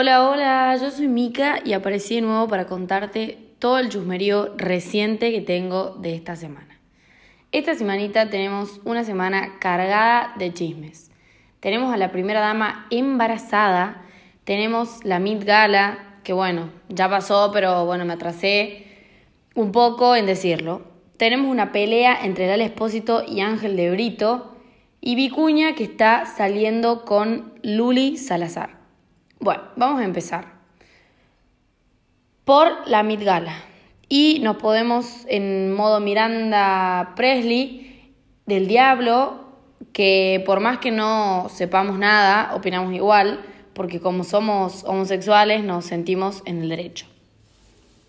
Hola, hola, yo soy Mika y aparecí de nuevo para contarte todo el chusmerío reciente que tengo de esta semana. Esta semanita tenemos una semana cargada de chismes. Tenemos a la primera dama embarazada, tenemos la Mid Gala, que bueno, ya pasó, pero bueno, me atrasé un poco en decirlo. Tenemos una pelea entre el Espósito y Ángel de Brito y Vicuña que está saliendo con Luli Salazar. Bueno, vamos a empezar por la Mid Gala. Y nos podemos en modo Miranda Presley del Diablo, que por más que no sepamos nada, opinamos igual, porque como somos homosexuales nos sentimos en el derecho.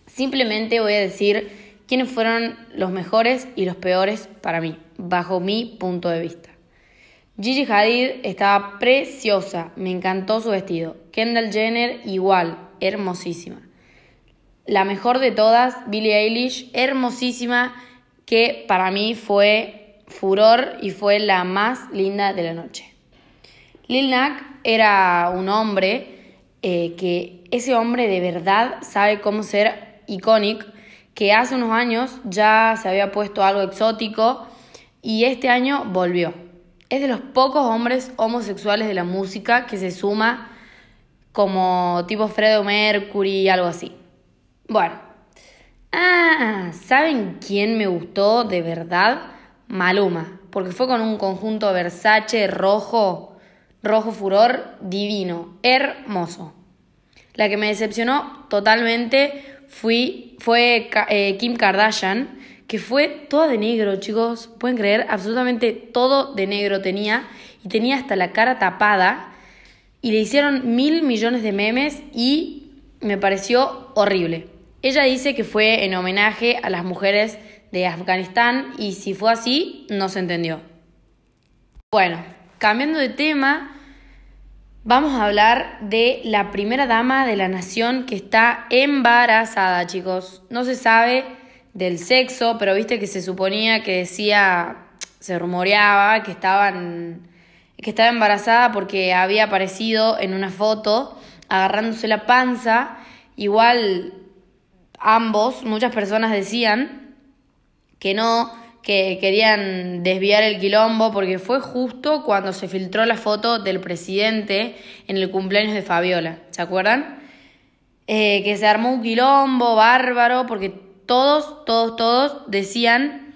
Simplemente voy a decir quiénes fueron los mejores y los peores para mí, bajo mi punto de vista. Gigi Hadid estaba preciosa, me encantó su vestido. Kendall Jenner igual, hermosísima. La mejor de todas, Billie Eilish, hermosísima, que para mí fue furor y fue la más linda de la noche. Lil Nak era un hombre eh, que ese hombre de verdad sabe cómo ser icónico, que hace unos años ya se había puesto algo exótico y este año volvió. Es de los pocos hombres homosexuales de la música que se suma como tipo Fredo Mercury, algo así. Bueno. Ah, ¿saben quién me gustó de verdad? Maluma, porque fue con un conjunto Versace rojo, rojo furor, divino, hermoso. La que me decepcionó totalmente fui, fue eh, Kim Kardashian, que fue toda de negro, chicos. Pueden creer, absolutamente todo de negro tenía y tenía hasta la cara tapada. Y le hicieron mil millones de memes y me pareció horrible. Ella dice que fue en homenaje a las mujeres de Afganistán y si fue así, no se entendió. Bueno, cambiando de tema, vamos a hablar de la primera dama de la nación que está embarazada, chicos. No se sabe del sexo, pero viste que se suponía que decía, se rumoreaba que estaban que estaba embarazada porque había aparecido en una foto agarrándose la panza. Igual ambos, muchas personas decían que no, que querían desviar el quilombo porque fue justo cuando se filtró la foto del presidente en el cumpleaños de Fabiola, ¿se acuerdan? Eh, que se armó un quilombo bárbaro porque todos, todos, todos decían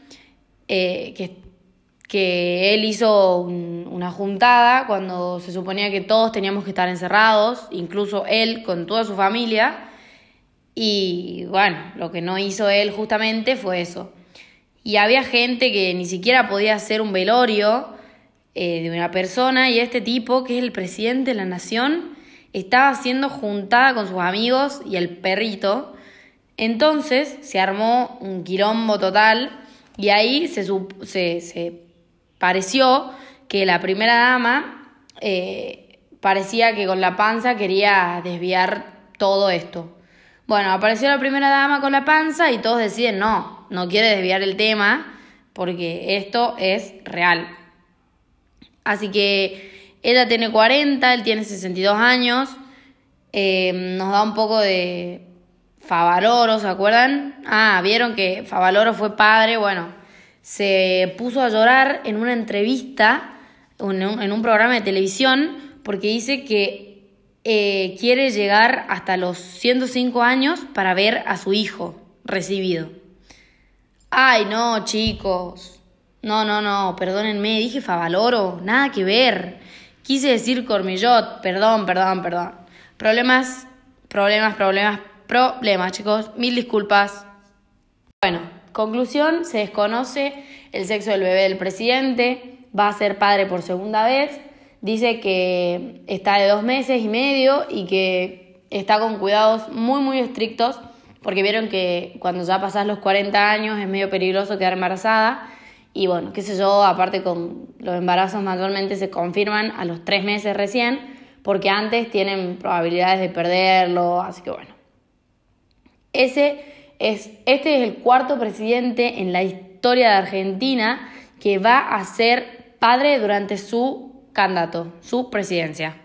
eh, que, que, él hizo una juntada cuando se suponía que todos teníamos que estar encerrados, incluso él con toda su familia. Y bueno, lo que no hizo él justamente fue eso. Y había gente que ni siquiera podía hacer un velorio eh, de una persona y este tipo, que es el presidente de la nación, estaba haciendo juntada con sus amigos y el perrito entonces se armó un quilombo total y ahí se, se, pareció que la primera dama eh, parecía que con la panza quería desviar todo esto. Bueno, apareció la primera dama con la panza y todos deciden no, no quiere desviar el tema porque esto es real. Así que ella tiene 40, él tiene 62 años, eh, nos da un poco de Favaloro, ¿se acuerdan? Ah, vieron que Favaloro fue padre, bueno, se puso a llorar en una entrevista, en un, programa de televisión, porque dice que eh, quiere llegar hasta los 105 años para ver a su hijo recibido. Ay, no, chicos. No, no, no, perdónenme, dije Favaloro, nada que ver. Quise decir Cormillot, perdón, perdón, perdón. Problemas, problemas, problemas, problemas, chicos. Mil disculpas. Bueno, conclusión, se desconoce el sexo del bebé del presidente, va a ser padre por segunda vez, dice que está de dos meses y medio y que está con cuidados muy, muy estrictos, porque vieron que cuando ya pasas los 40 años es medio peligroso quedar embarazada. Y bueno, qué sé yo, aparte con los embarazos mayormente se confirman a los tres meses recién, porque antes tienen probabilidades de perderlo, así que bueno. Ese es, este es el cuarto presidente en la historia de Argentina que va a ser padre durante su candidato, su presidencia.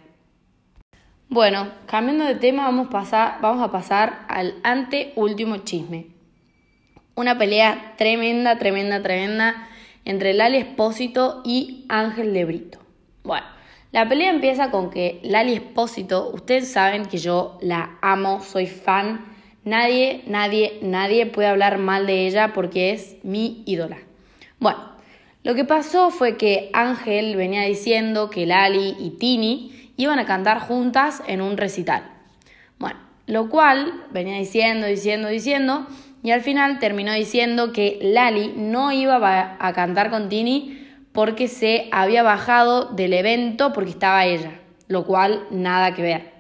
Bueno, cambiando de tema, vamos, vamos a pasar al anteúltimo chisme. Una pelea tremenda, tremenda, tremenda entre Lali Espósito y Ángel de Brito. Bueno, la pelea empieza con que Lali Espósito, ustedes saben que yo la amo, soy fan. Nadie, nadie, nadie puede hablar mal de ella porque es mi ídola. Bueno, lo que pasó fue que Ángel venía diciendo que Lali y Tini iban a cantar juntas en un recital. Bueno, lo cual venía diciendo, diciendo, diciendo, y al final terminó diciendo que Lali no iba a cantar con Tini porque se había bajado del evento porque estaba ella, lo cual nada que ver.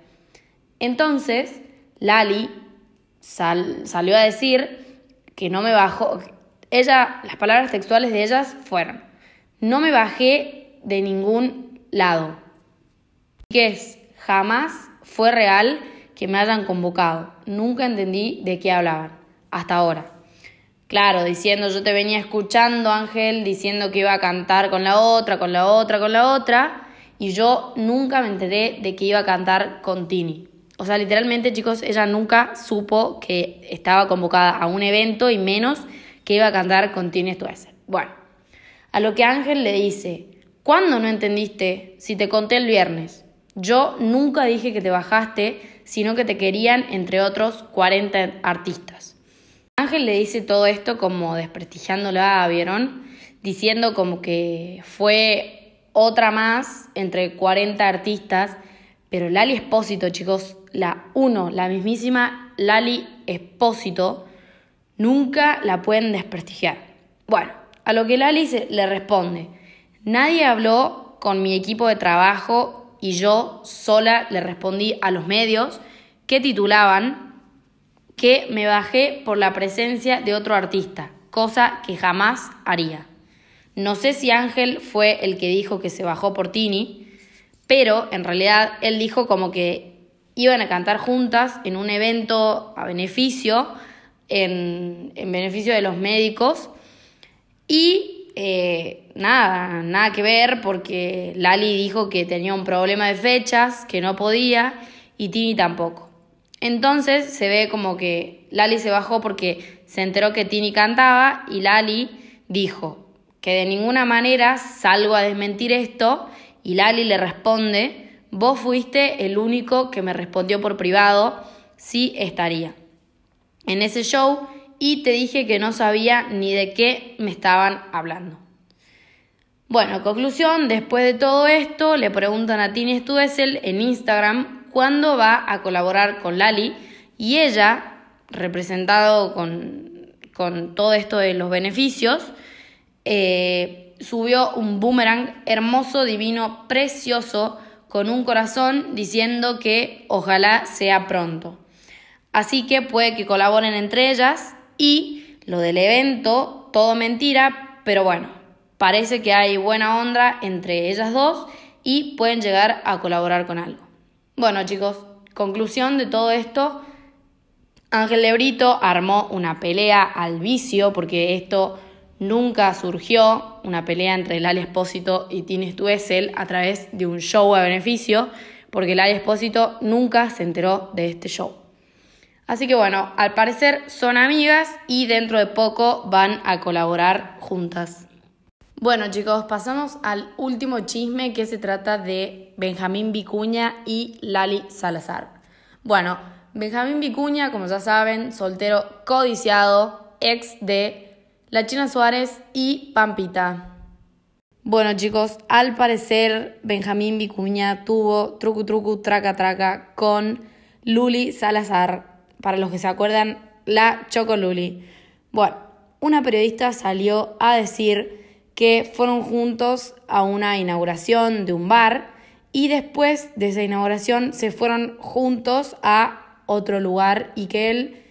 Entonces, Lali salió a decir que no me bajó, ella, las palabras textuales de ellas fueron, no me bajé de ningún lado que es, jamás fue real que me hayan convocado. Nunca entendí de qué hablaban, hasta ahora. Claro, diciendo, yo te venía escuchando, Ángel, diciendo que iba a cantar con la otra, con la otra, con la otra, y yo nunca me enteré de que iba a cantar con Tini. O sea, literalmente, chicos, ella nunca supo que estaba convocada a un evento y menos que iba a cantar con Tini Stuessel. Bueno, a lo que Ángel le dice, ¿cuándo no entendiste si te conté el viernes? Yo nunca dije que te bajaste, sino que te querían entre otros 40 artistas. Ángel le dice todo esto como desprestigiándola, ¿vieron? Diciendo como que fue otra más entre 40 artistas, pero Lali Espósito, chicos, la uno, la mismísima Lali Espósito, nunca la pueden desprestigiar. Bueno, a lo que Lali le responde, nadie habló con mi equipo de trabajo y yo sola le respondí a los medios que titulaban que me bajé por la presencia de otro artista, cosa que jamás haría. No sé si Ángel fue el que dijo que se bajó por Tini, pero en realidad él dijo como que iban a cantar juntas en un evento a beneficio, en, en beneficio de los médicos, y eh, nada, nada que ver porque Lali dijo que tenía un problema de fechas, que no podía y Tini tampoco. Entonces se ve como que Lali se bajó porque se enteró que Tini cantaba y Lali dijo que de ninguna manera salgo a desmentir esto y Lali le responde, vos fuiste el único que me respondió por privado si estaría. En ese show y te dije que no sabía ni de qué me estaban hablando. Bueno, conclusión, después de todo esto, le preguntan a Tini Stuessel en Instagram cuándo va a colaborar con Lali y ella, representado con, con todo esto de los beneficios, eh, subió un boomerang hermoso, divino, precioso, con un corazón diciendo que ojalá sea pronto. Así que puede que colaboren entre ellas y lo del evento, todo mentira, pero bueno, parece que hay buena onda entre ellas dos y pueden llegar a colaborar con algo. Bueno chicos, conclusión de todo esto, Ángel Lebrito armó una pelea al vicio porque esto nunca surgió, una pelea entre Lali Espósito y Tini Stuessel a través de un show a beneficio, porque Lali Espósito nunca se enteró de este show. Así que bueno, al parecer son amigas y dentro de poco van a colaborar juntas. Bueno chicos, pasamos al último chisme que se trata de Benjamín Vicuña y Lali Salazar. Bueno, Benjamín Vicuña, como ya saben, soltero codiciado, ex de La China Suárez y Pampita. Bueno chicos, al parecer Benjamín Vicuña tuvo trucu trucu traca traca con Luli Salazar, para los que se acuerdan, la Chocoluli. Bueno, una periodista salió a decir que fueron juntos a una inauguración de un bar y después de esa inauguración se fueron juntos a otro lugar y que él,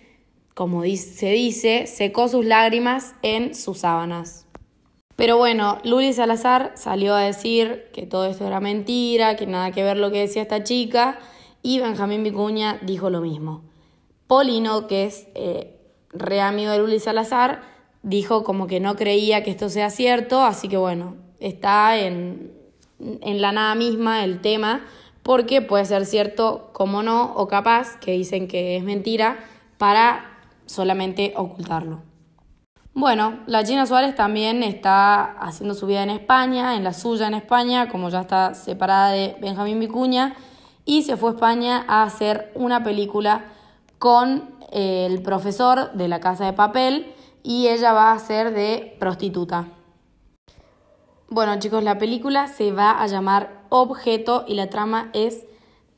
como se dice, secó sus lágrimas en sus sábanas. Pero bueno, Luli Salazar salió a decir que todo esto era mentira, que nada que ver lo que decía esta chica, y Benjamín Vicuña dijo lo mismo. Polino, que es eh, re amigo de Luli Salazar, dijo como que no creía que esto sea cierto, así que bueno, está en, en la nada misma el tema, porque puede ser cierto como no, o capaz que dicen que es mentira para solamente ocultarlo. Bueno, la China Suárez también está haciendo su vida en España, en la suya en España, como ya está separada de Benjamín Vicuña, y se fue a España a hacer una película con eh, el profesor de la Casa de Papel y ella va a ser de prostituta. Bueno chicos, la película se va a llamar Objeto y la trama es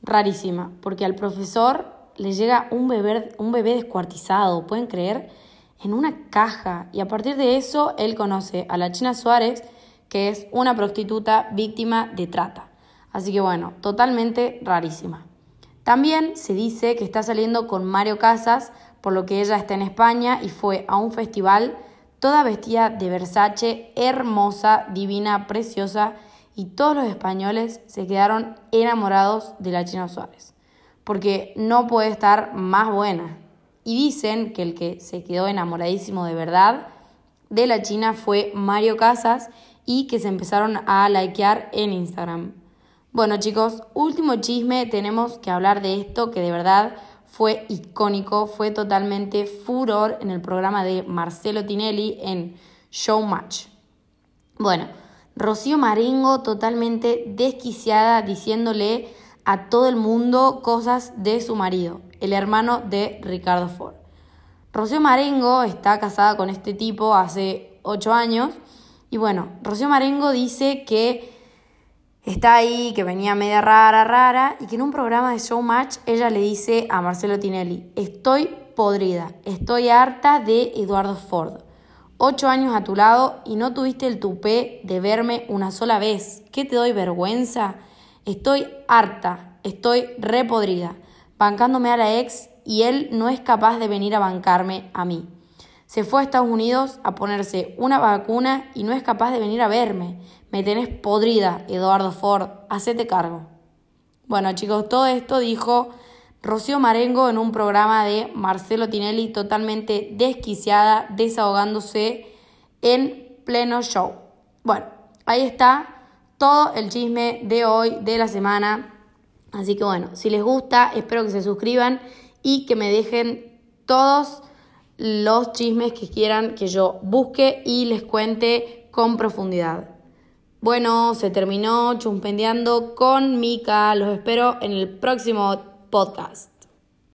rarísima, porque al profesor le llega un bebé, un bebé descuartizado, ¿pueden creer? En una caja. Y a partir de eso, él conoce a la China Suárez, que es una prostituta víctima de trata. Así que bueno, totalmente rarísima. También se dice que está saliendo con Mario Casas, por lo que ella está en España y fue a un festival toda vestida de Versace, hermosa, divina, preciosa, y todos los españoles se quedaron enamorados de la China Suárez, porque no puede estar más buena. Y dicen que el que se quedó enamoradísimo de verdad de la China fue Mario Casas y que se empezaron a likear en Instagram. Bueno chicos, último chisme, tenemos que hablar de esto que de verdad fue icónico, fue totalmente furor en el programa de Marcelo Tinelli en Showmatch. Bueno, Rocío Marengo totalmente desquiciada diciéndole a todo el mundo cosas de su marido, el hermano de Ricardo Ford. Rocío Marengo está casada con este tipo hace ocho años y bueno, Rocío Marengo dice que está ahí, que venía media rara, rara, y que en un programa de Showmatch ella le dice a Marcelo Tinelli, estoy podrida, estoy harta de Eduardo Ford. Ocho años a tu lado y no tuviste el tupé de verme una sola vez. ¿Qué te doy vergüenza? Estoy harta, estoy repodrida, bancándome a la ex y él no es capaz de venir a bancarme a mí. Se fue a Estados Unidos a ponerse una vacuna y no es capaz de venir a verme. Me tenés podrida, Eduardo Ford, hacete cargo. Bueno chicos, todo esto dijo Rocío Marengo en un programa de Marcelo Tinelli totalmente desquiciada, desahogándose en pleno show. Bueno, ahí está todo el chisme de hoy, de la semana. Así que bueno, si les gusta, espero que se suscriban y que me dejen todos los chismes que quieran que yo busque y les cuente con profundidad. Bueno, se terminó chumpendeando con Mika. Los espero en el próximo podcast.